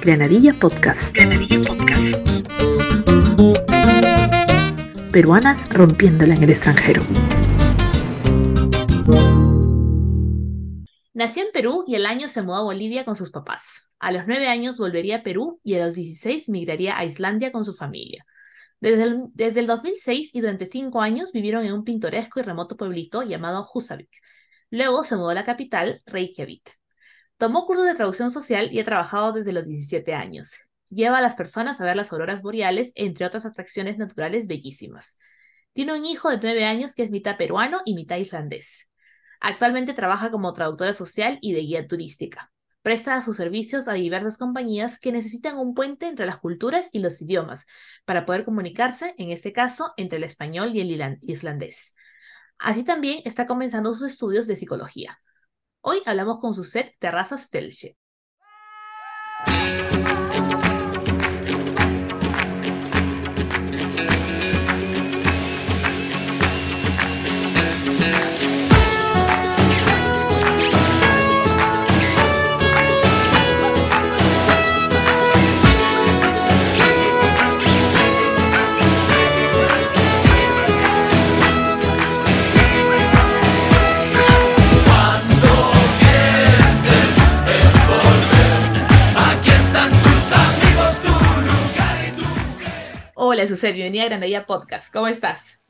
Granadilla Podcast. Granadilla Podcast. Peruanas rompiéndola en el extranjero. Nació en Perú y el año se mudó a Bolivia con sus papás. A los nueve años volvería a Perú y a los 16 migraría a Islandia con su familia. Desde el, desde el 2006 y durante cinco años vivieron en un pintoresco y remoto pueblito llamado Husavik. Luego se mudó a la capital, Reykjavik. Tomó cursos de traducción social y ha trabajado desde los 17 años. Lleva a las personas a ver las auroras boreales, entre otras atracciones naturales bellísimas. Tiene un hijo de nueve años que es mitad peruano y mitad islandés. Actualmente trabaja como traductora social y de guía turística. Presta sus servicios a diversas compañías que necesitan un puente entre las culturas y los idiomas para poder comunicarse, en este caso, entre el español y el islandés. Así también está comenzando sus estudios de psicología. Hoy hablamos con su set Terrazas Felche. Hola, Susel, bienvenida a Granadilla Podcast. ¿Cómo estás?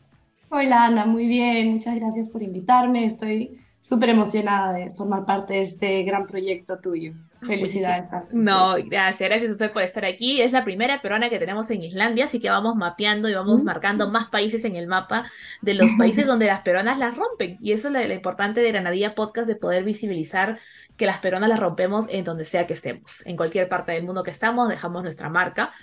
Hola, Ana, muy bien. Muchas gracias por invitarme. Estoy súper emocionada de formar parte de este gran proyecto tuyo. Felicidades. No, gracias, gracias a usted por estar aquí. Es la primera peruana que tenemos en Islandia, así que vamos mapeando y vamos marcando más países en el mapa de los países donde las peruanas las rompen. Y eso es lo, importante de Granadilla Podcast, de poder visibilizar que las peruanas las rompemos en donde sea que estemos. En cualquier parte del mundo que estamos, dejamos nuestra marca.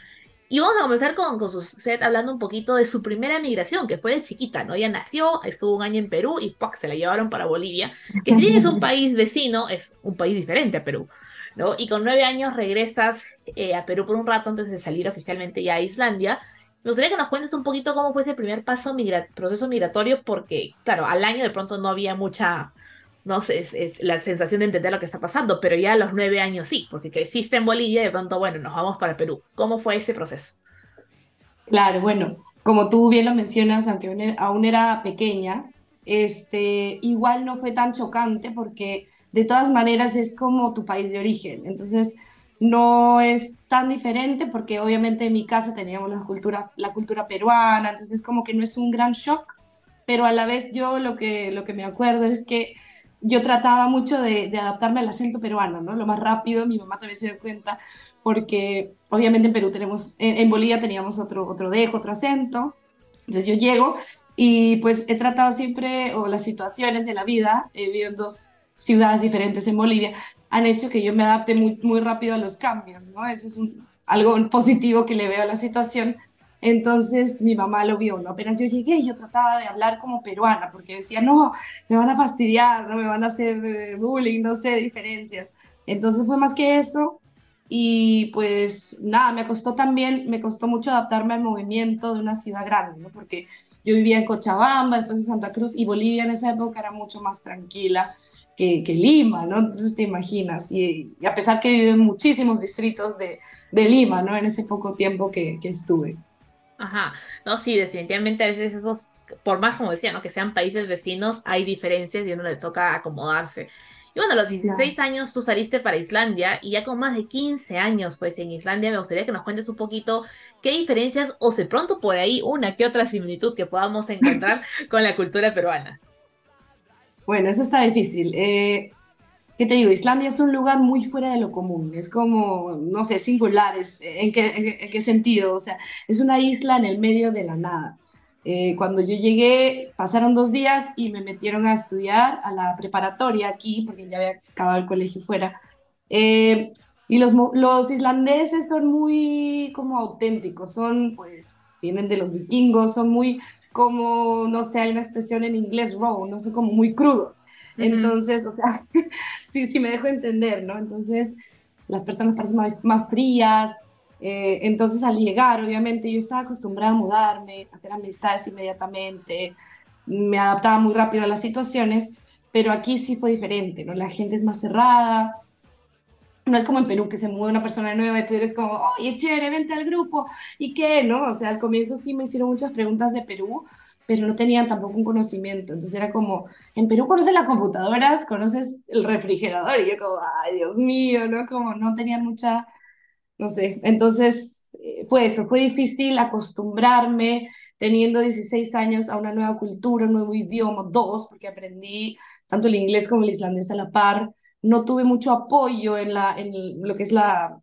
Y vamos a comenzar con, con su set hablando un poquito de su primera migración, que fue de chiquita, ¿no? Ella nació, estuvo un año en Perú y ¡puc! se la llevaron para Bolivia, que si bien es un país vecino, es un país diferente a Perú, ¿no? Y con nueve años regresas eh, a Perú por un rato antes de salir oficialmente ya a Islandia. Me gustaría que nos cuentes un poquito cómo fue ese primer paso proceso migratorio, porque, claro, al año de pronto no había mucha no sé, es, la sensación de entender lo que está pasando, pero ya a los nueve años sí, porque creciste en Bolivia y de pronto, bueno, nos vamos para Perú. ¿Cómo fue ese proceso? Claro, bueno, como tú bien lo mencionas, aunque aún era pequeña, este, igual no fue tan chocante porque de todas maneras es como tu país de origen. Entonces, no es tan diferente porque obviamente en mi casa teníamos la cultura, la cultura peruana, entonces como que no es un gran shock, pero a la vez yo lo que, lo que me acuerdo es que yo trataba mucho de, adaptarme al acento peruano, ¿no? Lo más rápido, mi mamá también se dio cuenta, porque obviamente en Perú tenemos, en, Bolivia teníamos otro, otro dejo, otro acento. Entonces yo llego y pues he tratado siempre, o las situaciones de la vida, he vivido en dos ciudades diferentes en Bolivia, han hecho que yo me adapte muy, muy rápido a los cambios, ¿no? Eso es algo positivo que le veo a la situación entonces mi mamá lo vio, ¿no? Apenas yo llegué, yo trataba de hablar como peruana, porque decía, no, me van a fastidiar, no me van a hacer eh, bullying, no sé, diferencias. Entonces fue más que eso. Y pues nada, me costó también, me costó mucho adaptarme al movimiento de una ciudad grande, ¿no? Porque yo vivía en Cochabamba, después en Santa Cruz, y Bolivia en esa época era mucho más tranquila que, que Lima, ¿no? Entonces te imaginas, y, a pesar que vivido en muchísimos distritos de, de Lima, ¿no? En ese poco tiempo que, que estuve. Ajá, no, sí, definitivamente a veces esos, por más como decía, ¿no? Que sean países vecinos, hay diferencias y a uno le toca acomodarse. Y bueno, a los 16 años tú saliste para Islandia y ya con más de 15 años, pues en Islandia me gustaría que nos cuentes un poquito qué diferencias o de pronto por ahí una que otra similitud que podamos encontrar con la cultura peruana. Bueno, eso está difícil. Eh, ¿qué te digo? Islandia es un lugar muy fuera de lo común, es como, no sé, singular, ¿en, qué, en, qué, sentido? O sea, es una isla en el medio de la nada. Eh, cuando yo llegué, pasaron dos días y me metieron a estudiar a la preparatoria aquí, porque ya había acabado el colegio fuera. Eh, y los, los islandeses son muy como auténticos, son pues, vienen de los vikingos, son muy como, no sé, hay una expresión en inglés, raw, no sé, como muy crudos. Entonces, o sea, sí, sí me dejo entender, ¿no? Entonces, las personas parecen más, frías. Eh, entonces, al llegar, obviamente, yo estaba acostumbrada a mudarme, a hacer amistades inmediatamente, me adaptaba muy rápido a las situaciones, pero aquí sí fue diferente, ¿no? La gente es más cerrada, no es como en Perú que se mueve una persona nueva y tú eres como, oye, chévere, vente al grupo, ¿y qué? ¿No? O sea, al comienzo sí me hicieron muchas preguntas de Perú, pero no tenían tampoco un conocimiento. Entonces era como, en Perú conoces las computadoras, conoces el refrigerador, y yo como, ay, Dios mío, ¿no? Como no tenían mucha, no sé. Entonces eh, fue eso, fue difícil acostumbrarme teniendo 16 años a una nueva cultura, un nuevo idioma, dos, porque aprendí tanto el inglés como el islandés a la par. No tuve mucho apoyo en, la, en lo que es la,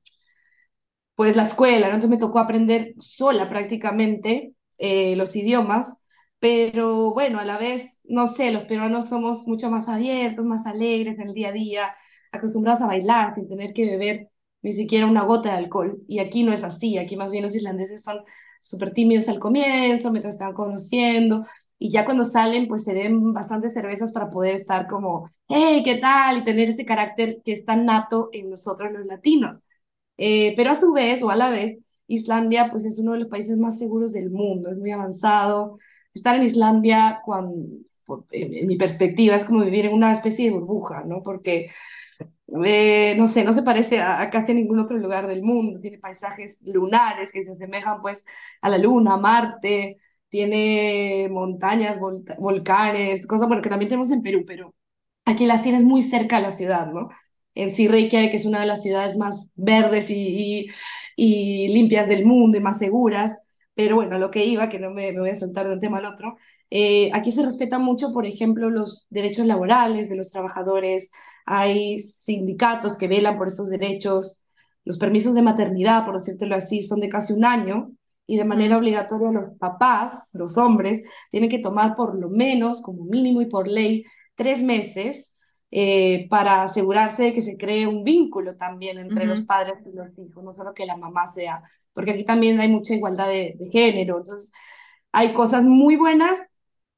pues la escuela, ¿no? entonces me tocó aprender sola prácticamente eh, los idiomas, pero bueno, a la vez, no sé, los peruanos somos mucho más abiertos, más alegres en el día a día, acostumbrados a bailar sin tener que beber ni siquiera una gota de alcohol. Y aquí no es así, aquí más bien los islandeses son súper tímidos al comienzo, mientras están conociendo, y ya cuando salen, pues se den bastantes cervezas para poder estar como, hey, ¿qué tal? Y tener ese carácter que es tan nato en nosotros los latinos. Eh, pero a su vez, o a la vez, Islandia, pues es uno de los países más seguros del mundo, es muy avanzado. Estar en Islandia, cuando, en, mi perspectiva, es como vivir en una especie de burbuja, ¿no? Porque eh, no sé, no se parece a, casi ningún otro lugar del mundo. Tiene paisajes lunares que se asemejan pues a la Luna, a Marte, tiene montañas, volcanes, cosas bueno, que también tenemos en Perú, pero aquí las tienes muy cerca a la ciudad, ¿no? En sí, Reykjavik, es una de las ciudades más verdes y, y, limpias del mundo y más seguras, pero bueno, lo que iba, que no me, me voy a soltar de un tema al otro, eh, aquí se respeta mucho, por ejemplo, los derechos laborales de los trabajadores, hay sindicatos que velan por esos derechos, los permisos de maternidad, por decírtelo así, son de casi un año y de manera obligatoria los papás, los hombres, tienen que tomar por lo menos, como mínimo y por ley, tres meses eh, para asegurarse de que se cree un vínculo también entre los padres y los hijos, no solo que la mamá sea, porque aquí también hay mucha igualdad de, de género, entonces hay cosas muy buenas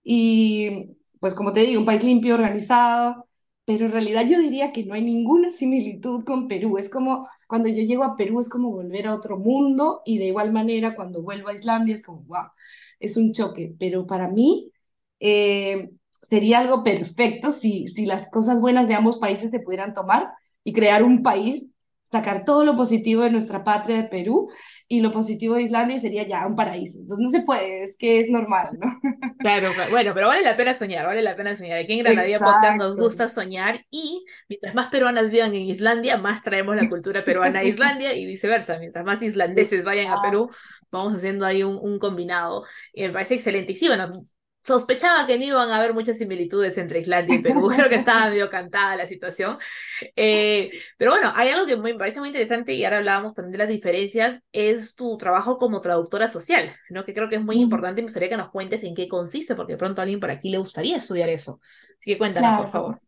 y pues como te digo, un país limpio, organizado, pero en realidad yo diría que no hay ninguna similitud con Perú. Es como cuando yo llego a Perú es como volver a otro mundo y de igual manera cuando vuelvo a Islandia es como, wow, es un choque. Pero para mí eh, sería algo perfecto si, si las cosas buenas de ambos países se pudieran tomar y crear un país, sacar todo lo positivo de nuestra patria de Perú y lo positivo de Islandia sería ya un paraíso. Entonces no se puede, es que es normal, ¿no? Claro, bueno, pero vale la pena soñar, vale la pena soñar. Aquí en Granadilla Podcast nos gusta soñar y mientras más peruanas vivan en Islandia, más traemos la cultura peruana a Islandia y viceversa. Mientras más islandeses vayan a Perú, vamos haciendo ahí un, un combinado. Y me parece excelente. Y sí, bueno, sospechaba que no iban a haber muchas similitudes entre Islandia y Perú, creo que estaba medio cantada la situación. Eh, pero bueno, hay algo que me parece muy interesante y ahora hablábamos también de las diferencias, es tu trabajo como traductora social, ¿no? que creo que es muy importante y me gustaría que nos cuentes en qué consiste, porque de pronto a alguien por aquí le gustaría estudiar eso. Así que cuéntanos, por favor.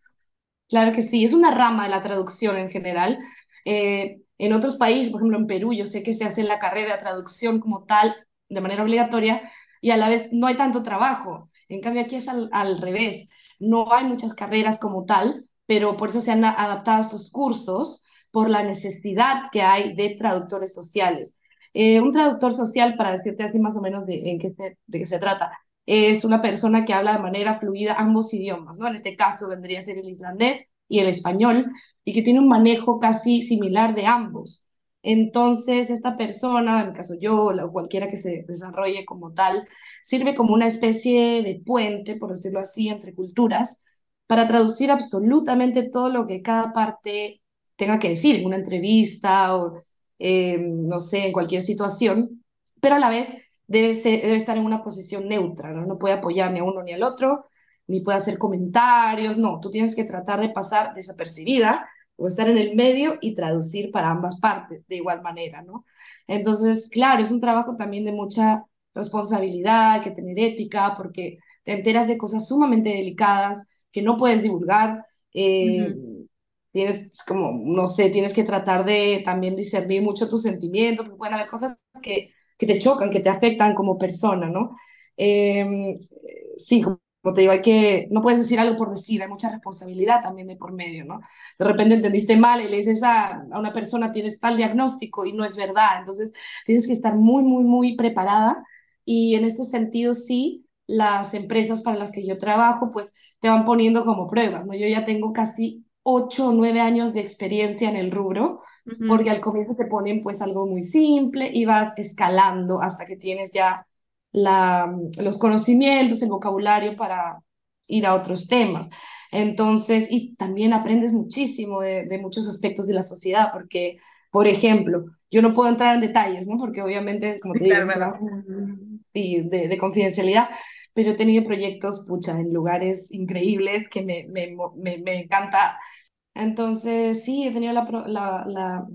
Claro que sí, es una rama de la traducción en general. Eh, en otros países, por ejemplo en Perú, yo sé que se hace la carrera de traducción como tal, de manera obligatoria, y a la vez no hay tanto trabajo. En cambio aquí es al, revés, no hay muchas carreras como tal, pero por eso se han adaptado estos cursos por la necesidad que hay de traductores sociales. Eh, un traductor social, para decirte así más o menos de, en qué de qué se trata, es una persona que habla de manera fluida ambos idiomas, ¿no? En este caso vendría a ser el islandés y el español, y que tiene un manejo casi similar de ambos. Entonces, esta persona, en el caso yo o cualquiera que se desarrolle como tal, sirve como una especie de puente, por decirlo así, entre culturas, para traducir absolutamente todo lo que cada parte tenga que decir en una entrevista o, eh, no sé, en cualquier situación, pero a la vez debe, debe estar en una posición neutra, ¿no? no puede apoyar ni a uno ni al otro, ni puede hacer comentarios, no, tú tienes que tratar de pasar desapercibida o estar en el medio y traducir para ambas partes de igual manera, ¿no? Entonces, claro, es un trabajo también de mucha responsabilidad, hay que tener ética, porque te enteras de cosas sumamente delicadas que no puedes divulgar. Eh, tienes como, no sé, tienes que tratar de también discernir mucho tus sentimientos, porque pueden haber cosas que, que te chocan, que te afectan como persona, ¿no? Eh, sí, como te digo, hay que, no puedes decir algo por decir, hay mucha responsabilidad también de por medio, ¿no? De repente entendiste mal y le dices a, a una persona, tienes tal diagnóstico y no es verdad, entonces tienes que estar muy, muy, muy preparada y en este sentido sí, las empresas para las que yo trabajo, pues te van poniendo como pruebas, ¿no? Yo ya tengo casi ocho o nueve años de experiencia en el rubro, porque al comienzo te ponen pues algo muy simple y vas escalando hasta que tienes ya la, los conocimientos, el vocabulario para ir a otros temas. Entonces, y también aprendes muchísimo de, de muchos aspectos de la sociedad, porque, por ejemplo, yo no puedo entrar en detalles, ¿no? Porque obviamente, como te digo, sí, de, de, confidencialidad, pero he tenido proyectos, pucha, en lugares increíbles que me, me, me, me encanta. Entonces, sí, he tenido la, la, la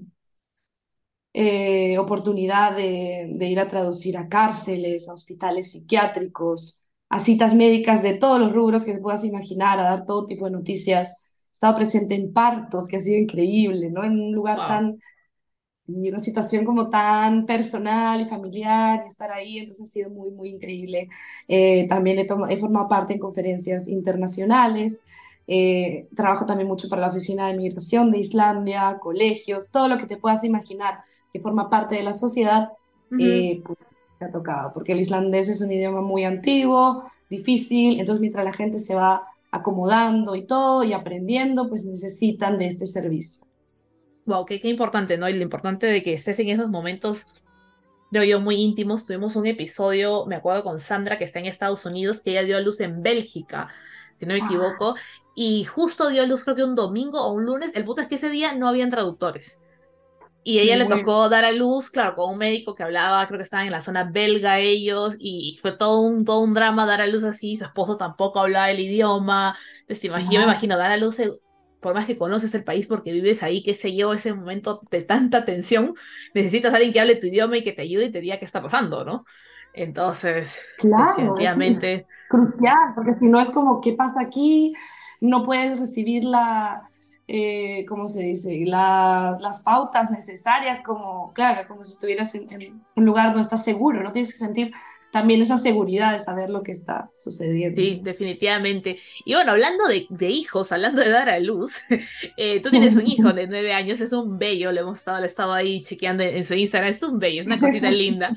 eh, oportunidad de, de ir a traducir a cárceles, a hospitales psiquiátricos, a citas médicas de todos los rubros que te puedas imaginar, a dar todo tipo de noticias. He estado presente en partos, que ha sido increíble, ¿no? En un lugar tan, en una situación como tan personal y familiar, y estar ahí, entonces ha sido muy, muy increíble. Eh, también he, he, formado parte en conferencias internacionales. Eh, trabajo también mucho para la Oficina de Migración de Islandia, colegios, todo lo que te puedas imaginar que forma parte de la sociedad. Uh -huh. eh, pues, ha tocado, porque el islandés es un idioma muy antiguo, difícil, entonces mientras la gente se va acomodando y todo y aprendiendo, pues necesitan de este servicio. Wow, qué, qué importante, ¿no? Y lo importante de que estés en esos momentos, creo yo, muy íntimos. Tuvimos un episodio, me acuerdo con Sandra, que está en Estados Unidos, que ella dio a luz en Bélgica, si no me equivoco, ah. y justo dio a luz creo que un domingo o un lunes. El punto es que ese día no habían traductores. Y ella le tocó dar a luz, claro, con un médico que hablaba, creo que estaban en la zona belga ellos, y fue todo un, todo un drama dar a luz así, su esposo tampoco hablaba el idioma, entonces imagino, yo me imagino dar a luz, por más que conoces el país porque vives ahí, qué sé yo, ese momento de tanta tensión, necesitas a alguien que hable tu idioma y que te ayude y te diga qué está pasando, ¿no? Entonces, claro, definitivamente... Es crucial, porque si no es como, ¿qué pasa aquí? No puedes recibir la eh, ¿cómo se dice? La, las pautas necesarias, como, claro, como si estuvieras en, en, un lugar donde estás seguro, ¿no? Tienes que sentir también esa seguridad de saber lo que está sucediendo. Sí, definitivamente. Y bueno, hablando de, de hijos, hablando de dar a luz, eh, tú tienes un hijo de nueve años, es un bello, le hemos estado, le he estado ahí chequeando en, en, su Instagram, es un bello, es una cosita linda.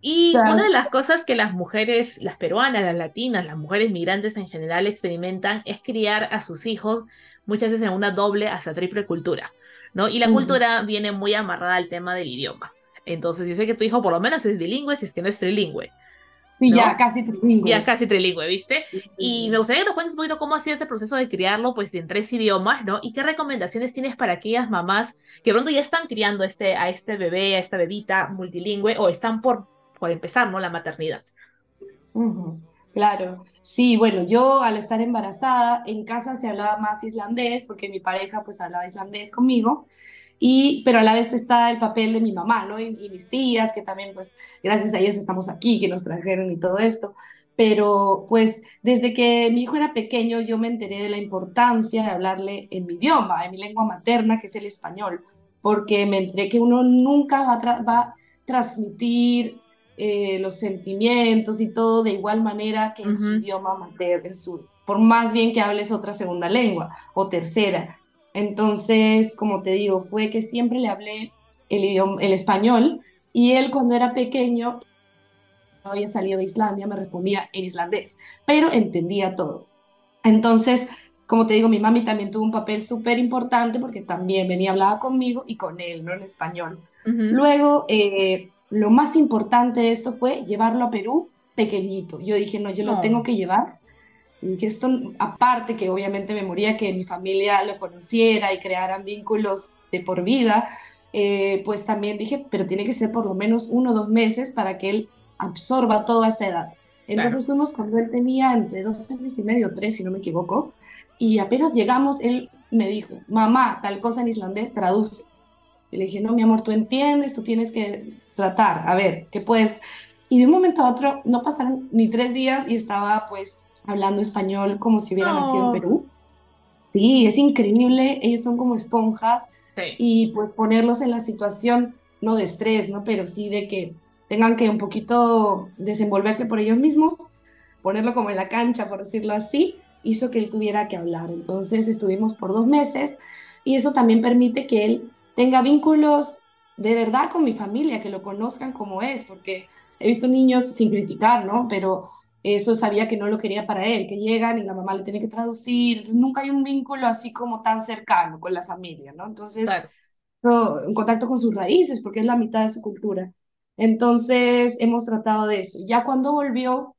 Y claro. una de las cosas que las mujeres, las peruanas, las latinas, las mujeres migrantes en general experimentan es criar a sus hijos muchas veces en una doble hasta triple cultura, ¿no? Y la cultura viene muy amarrada al tema del idioma. Entonces, yo sé que tu hijo por lo menos es bilingüe, si es que no es trilingüe. Sí, ¿no? ya casi trilingüe. Ya casi trilingüe, ¿viste? Sí. Y me gustaría que nos cuentes un poquito cómo ha sido ese proceso de criarlo, pues, en tres idiomas, ¿no? Y qué recomendaciones tienes para aquellas mamás que pronto ya están criando este, a este bebé, a esta bebita multilingüe, o están por, por empezar, ¿no? La maternidad. Uh -huh. Claro, sí, bueno, yo al estar embarazada, en casa se hablaba más islandés, porque mi pareja pues hablaba islandés conmigo, y, pero a la vez está el papel de mi mamá, ¿no? Y, mis tías, que también pues gracias a ellas estamos aquí, que nos trajeron y todo esto, pero pues desde que mi hijo era pequeño yo me enteré de la importancia de hablarle en mi idioma, en mi lengua materna, que es el español, porque me enteré que uno nunca va a transmitir eh, los sentimientos y todo de igual manera que en uh -huh. su idioma materno, su, por más bien que hables otra segunda lengua o tercera. Entonces, como te digo, fue que siempre le hablé el, idioma, el español y él cuando era pequeño, no había salido de Islandia, me respondía en islandés, pero entendía todo. Entonces, como te digo, mi mami también tuvo un papel súper importante porque también venía, hablaba conmigo y con él, no en español. Uh -huh. Luego, eh, lo más importante de esto fue llevarlo a Perú pequeñito. Yo dije, no, yo lo oh. tengo que llevar. Que esto, aparte que obviamente me moría que mi familia lo conociera y crearan vínculos de por vida, eh, pues también dije, pero tiene que ser por lo menos uno o dos meses para que él absorba toda esa edad. Entonces claro. fuimos cuando él tenía entre dos años y medio, tres, si no me equivoco, y apenas llegamos, él me dijo, mamá, tal cosa en islandés, traduce. Y le dije, no, mi amor, tú entiendes, tú tienes que tratar, a ver, ¿qué puedes? Y de un momento a otro, no pasaron ni tres días y estaba pues hablando español como si hubiera oh. nacido en Perú. Sí, es increíble, ellos son como esponjas sí. y pues ponerlos en la situación, no de estrés, ¿no? Pero sí de que tengan que un poquito desenvolverse por ellos mismos, ponerlo como en la cancha, por decirlo así, hizo que él tuviera que hablar. Entonces estuvimos por dos meses y eso también permite que él tenga vínculos de verdad con mi familia, que lo conozcan como es, porque he visto niños sin criticar, ¿no? Pero eso sabía que no lo quería para él, que llegan y la mamá le tiene que traducir, entonces nunca hay un vínculo así como tan cercano con la familia, ¿no? Entonces, un contacto con sus raíces, porque es la mitad de su cultura. Entonces, hemos tratado de eso. Ya cuando volvió,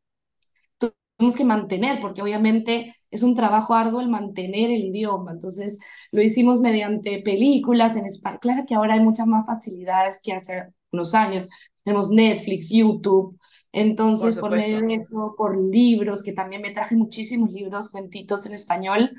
tuvimos que mantener, porque obviamente es un trabajo arduo el mantener el idioma. Entonces, lo hicimos mediante películas en español. Claro que ahora hay muchas más facilidades que hace unos años. Tenemos Netflix, YouTube. Entonces, por, medio de eso, por libros, que también me traje muchísimos libros, cuentitos en español,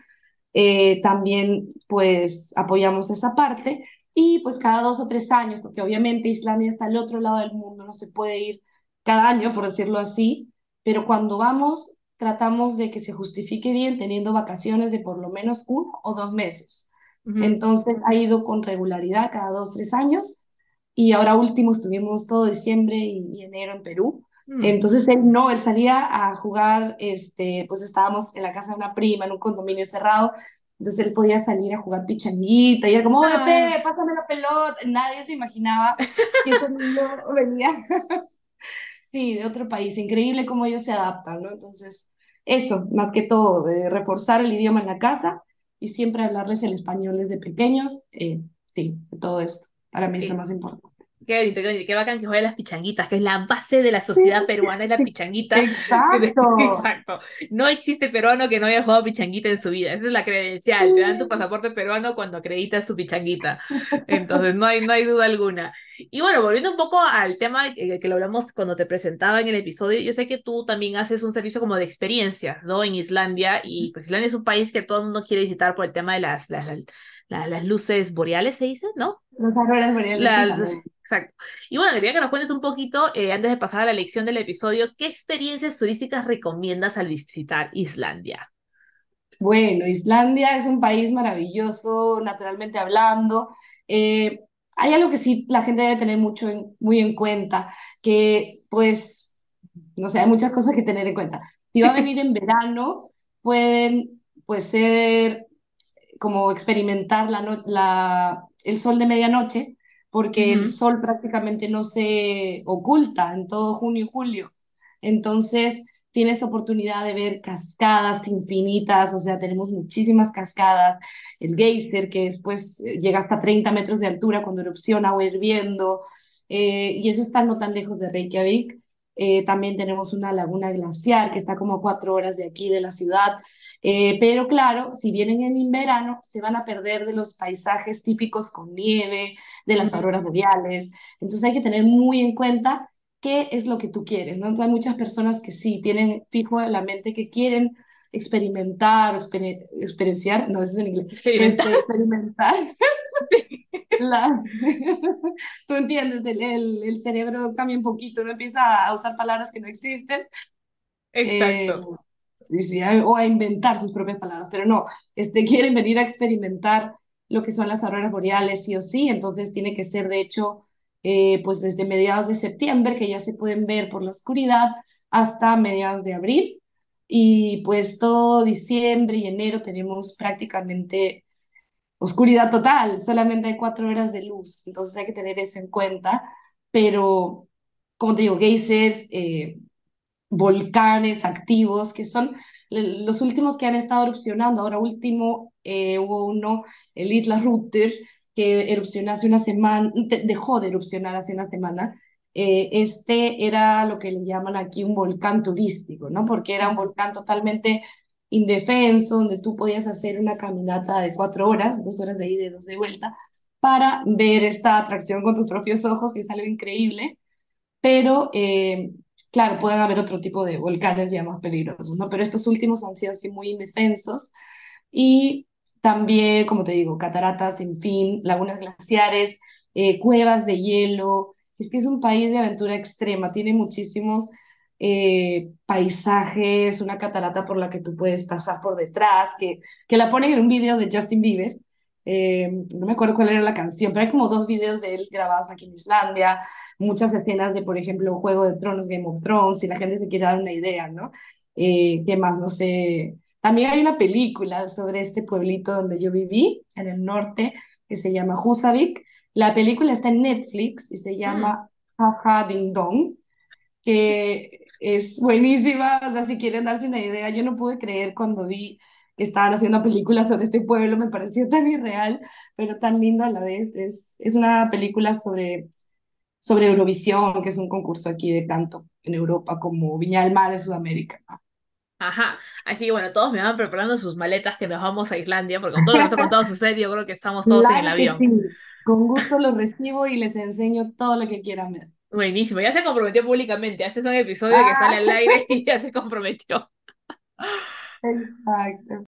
eh, también pues apoyamos esa parte. Y pues cada dos o tres años, porque obviamente Islandia está al otro lado del mundo, no se puede ir cada año, por decirlo así, pero cuando vamos tratamos de que se justifique bien teniendo vacaciones de por lo menos uno o dos meses. Entonces ha ido con regularidad cada dos, tres años y ahora último estuvimos todo diciembre y, enero en Perú. Mm. Entonces él no, él salía a jugar, este, pues estábamos en la casa de una prima, en un condominio cerrado, entonces él podía salir a jugar pichanguita y era como, oye, Pepe, pásame la pelota. Nadie se imaginaba que ese niño venía, sí, de otro país. Increíble cómo ellos se adaptan, ¿no? Entonces, eso, más que todo, reforzar el idioma en la casa y siempre hablarles el español desde pequeños. Eh, sí, todo esto para mí es lo más importante. Qué bonito, qué, qué bacán que jueguen las pichanguitas, que es la base de la sociedad peruana, es la pichanguita. Exacto. Exacto. No existe peruano que no haya jugado pichanguita en su vida. Esa es la credencial. Te dan tu pasaporte peruano cuando acreditas su pichanguita. Entonces, no hay, no hay duda alguna. Y bueno, volviendo un poco al tema que, que, lo hablamos cuando te presentaba en el episodio, yo sé que tú también haces un servicio como de experiencias, ¿no? En Islandia, y pues Islandia es un país que todo el mundo quiere visitar por el tema de las, las, las, luces boreales, se dice, ¿no? Las auroras boreales. Exacto. Y bueno, quería que nos cuentes un poquito, eh, antes de pasar a la lección del episodio, ¿qué experiencias turísticas recomiendas al visitar Islandia? Bueno, Islandia es un país maravilloso, naturalmente hablando. Eh, hay algo que sí la gente debe tener mucho muy en cuenta, que pues, no sé, hay muchas cosas que tener en cuenta. Si va a venir en verano, pueden pues ser como experimentar la, la, el sol de medianoche, porque el sol prácticamente no se oculta en todo junio y julio. Entonces, tienes oportunidad de ver cascadas infinitas, o sea, tenemos muchísimas cascadas, el geyser que después eh, llega hasta 30 metros de altura cuando erupciona o hirviendo, eh, y eso está no tan lejos de Reykjavik. Eh, también tenemos una laguna glaciar que está como a cuatro horas de aquí de la ciudad, eh, pero claro, si vienen en verano, se van a perder de los paisajes típicos con nieve, de las auroras boreales. Entonces hay que tener muy en cuenta qué es lo que tú quieres, ¿no? Entonces hay muchas personas que sí tienen fijo en la mente que quieren experimentar, experienciar, no, eso es en inglés, experimentar. Este, experimentar. La, tú entiendes, el, el, cerebro cambia un poquito, no empieza a usar palabras que no existen. Exacto. Eh, o a inventar sus propias palabras, pero no, este, quieren venir a experimentar lo que son las auroras boreales sí o sí, entonces tiene que ser de hecho eh, pues desde mediados de septiembre que ya se pueden ver por la oscuridad hasta mediados de abril. Y pues todo diciembre y enero tenemos prácticamente oscuridad total, solamente hay cuatro horas de luz, entonces hay que tener eso en cuenta, pero como te digo, geysers, eh, volcanes activos, que son los últimos que han estado erupcionando. Ahora último eh, hubo uno, el Isla Rutter, que erupcionó hace una semana, dejó de erupcionar hace una semana. Eh, este era lo que le llaman aquí un volcán turístico, ¿no? Porque era un volcán totalmente indefenso, donde tú podías hacer una caminata de cuatro horas, dos horas de ida y dos de vuelta, para ver esta atracción con tus propios ojos, que es algo increíble. Pero eh, Claro, pueden haber otro tipo de volcanes ya más peligrosos, ¿no? Pero estos últimos han sido así muy indefensos. Y también, como te digo, cataratas sin fin, lagunas glaciares, eh, cuevas de hielo. Es que es un país de aventura extrema, tiene muchísimos eh, paisajes, una catarata por la que tú puedes pasar por detrás, que, que la ponen en un video de Justin Bieber. Eh, no me acuerdo cuál era la canción, pero hay como dos videos de él grabados aquí en Islandia muchas escenas de, por ejemplo, Juego de Tronos, Game of Thrones, si la gente se quiere dar una idea, ¿no? Eh, ¿Qué más? No sé. También hay una película sobre este pueblito donde yo viví, en el norte, que se llama Husavik. La película está en Netflix y se llama Jaja Ding Dong, que es buenísima, o sea, si quieren darse una idea, yo no pude creer cuando vi que estaban haciendo películas sobre este pueblo, me pareció tan irreal, pero tan lindo a la vez. Es, es una película sobre, sobre Eurovisión, que es un concurso aquí de canto en Europa, como Viña del Mar en Sudamérica. Ajá, así que bueno, todos me van preparando sus maletas que nos vamos a Islandia, porque con todo lo que ha contado sucede, yo creo que estamos todos en el avión. Con gusto los recibo y les enseño todo lo que quieran ver. Buenísimo, ya se comprometió públicamente, hace un episodio que sale al aire y ya se comprometió. Exacto.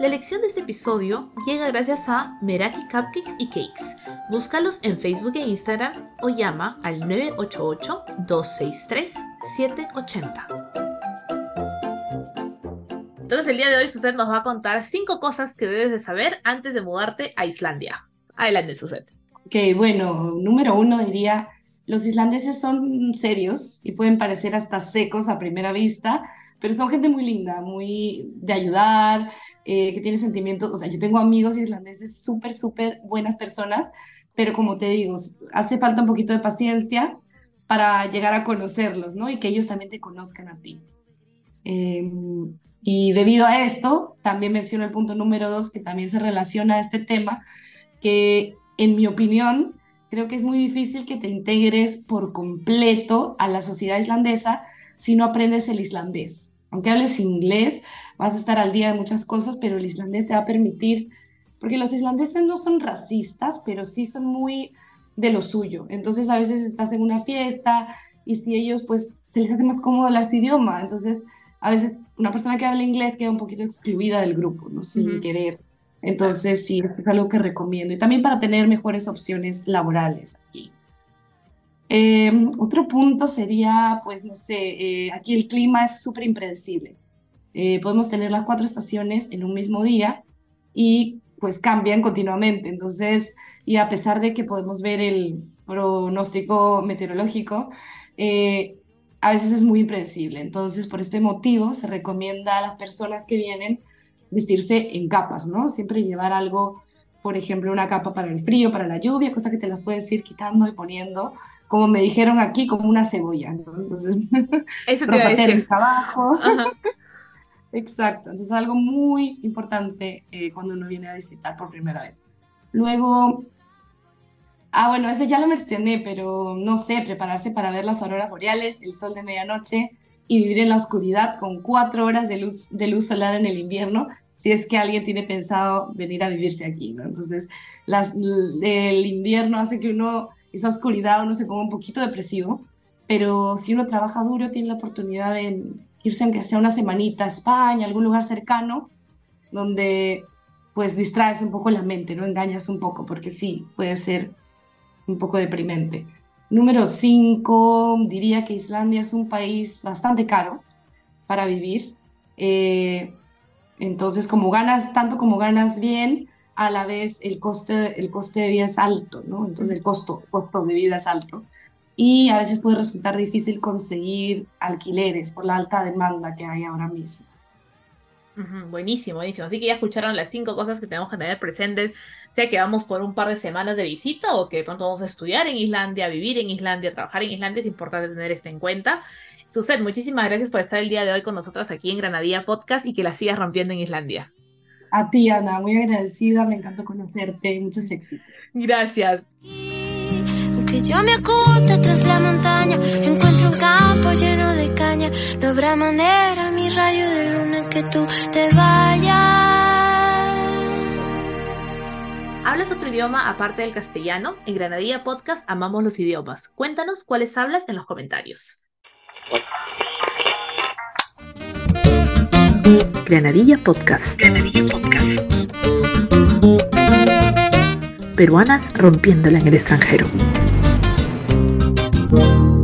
La elección de este episodio llega gracias a Meraki Cupcakes y Cakes. Búscalos en Facebook e Instagram o llama al 988-263-780. Entonces el día de hoy Suset nos va a contar cinco cosas que debes de saber antes de mudarte a Islandia. Adelante, Suset. Ok, bueno, número uno diría, los islandeses son serios y pueden parecer hasta secos a primera vista, pero son gente muy linda, muy de ayudar, eh, que tiene sentimientos, o sea, yo tengo amigos islandeses súper, súper buenas personas, pero como te digo, hace falta un poquito de paciencia para llegar a conocerlos, ¿no? Y que ellos también te conozcan a ti. Em, y debido a esto, también menciono el punto número dos, que también se relaciona a este tema, que en mi opinión, creo que es muy difícil que te integres por completo a la sociedad islandesa si no aprendes el islandés. Aunque hables inglés, vas a estar al día de muchas cosas, pero el islandés te va a permitir, porque los islandeses no son racistas, pero sí son muy de lo suyo. Entonces a veces estás en una fiesta y si ellos pues se les hace más cómodo hablar tu idioma, entonces a veces una persona que habla inglés queda un poquito excluida del grupo, ¿no? Sin querer. Entonces, sí, es algo que recomiendo. Y también para tener mejores opciones laborales aquí. Em, otro punto sería, pues, no sé, eh, aquí el clima es súper impredecible. Eh, podemos tener las cuatro estaciones en un mismo día y pues cambian continuamente. Entonces, y a pesar de que podemos ver el pronóstico meteorológico, eh, a veces es muy impredecible. Entonces, por este motivo, se recomienda a las personas que vienen vestirse en capas, ¿no? Siempre llevar algo, por ejemplo, una capa para el frío, para la lluvia, cosa que te las puedes ir quitando y poniendo, como me dijeron aquí, como una cebolla, ¿no? Entonces, Eso te iba a decir. abajo. Exacto, entonces algo muy importante eh, cuando uno viene a visitar por primera vez. Luego, ah, bueno, eso ya lo mencioné, pero no sé, prepararse para ver las auroras boreales, el sol de medianoche, y vivir en la oscuridad con cuatro horas de luz, de luz solar en el invierno, si es que alguien tiene pensado venir a vivirse aquí, ¿no? Entonces, las, el invierno hace que uno, esa oscuridad, uno se ponga un poquito depresivo, pero si uno trabaja duro, tiene la oportunidad de irse aunque sea una semanita a España, algún lugar cercano, donde pues distraes un poco la mente, no engañas un poco, porque sí, puede ser un poco deprimente. Número 5, diría que Islandia es un país bastante caro para vivir. Eh, entonces, como ganas, tanto como ganas bien, a la vez el coste, el coste de vida es alto, ¿no? Entonces el costo, costo de vida es alto. Y a veces puede resultar difícil conseguir alquileres por la alta demanda que hay ahora mismo buenísimo, buenísimo. Así que ya escucharon las cinco cosas que tenemos que tener presentes, sea que vamos por un par de semanas de visita o que de pronto vamos a estudiar en Islandia, vivir en Islandia, trabajar en Islandia, es importante tener esto en cuenta. Suset, muchísimas gracias por estar el día de hoy con nosotras aquí en Granadilla Podcast y que la sigas rompiendo en Islandia. A ti, Ana, muy agradecida, me encantó conocerte, muchos éxitos. Gracias. Yo me oculte tras la montaña, encuentro un campo lleno de caña, no habrá manera, mi rayo de luna, que tú te vayas. ¿Hablas otro idioma aparte del castellano? En Granadilla Podcast amamos los idiomas. Cuéntanos cuáles hablas en los comentarios. Granadilla Podcast. Granadilla Podcast. Peruanas rompiéndola en el extranjero. Thank you.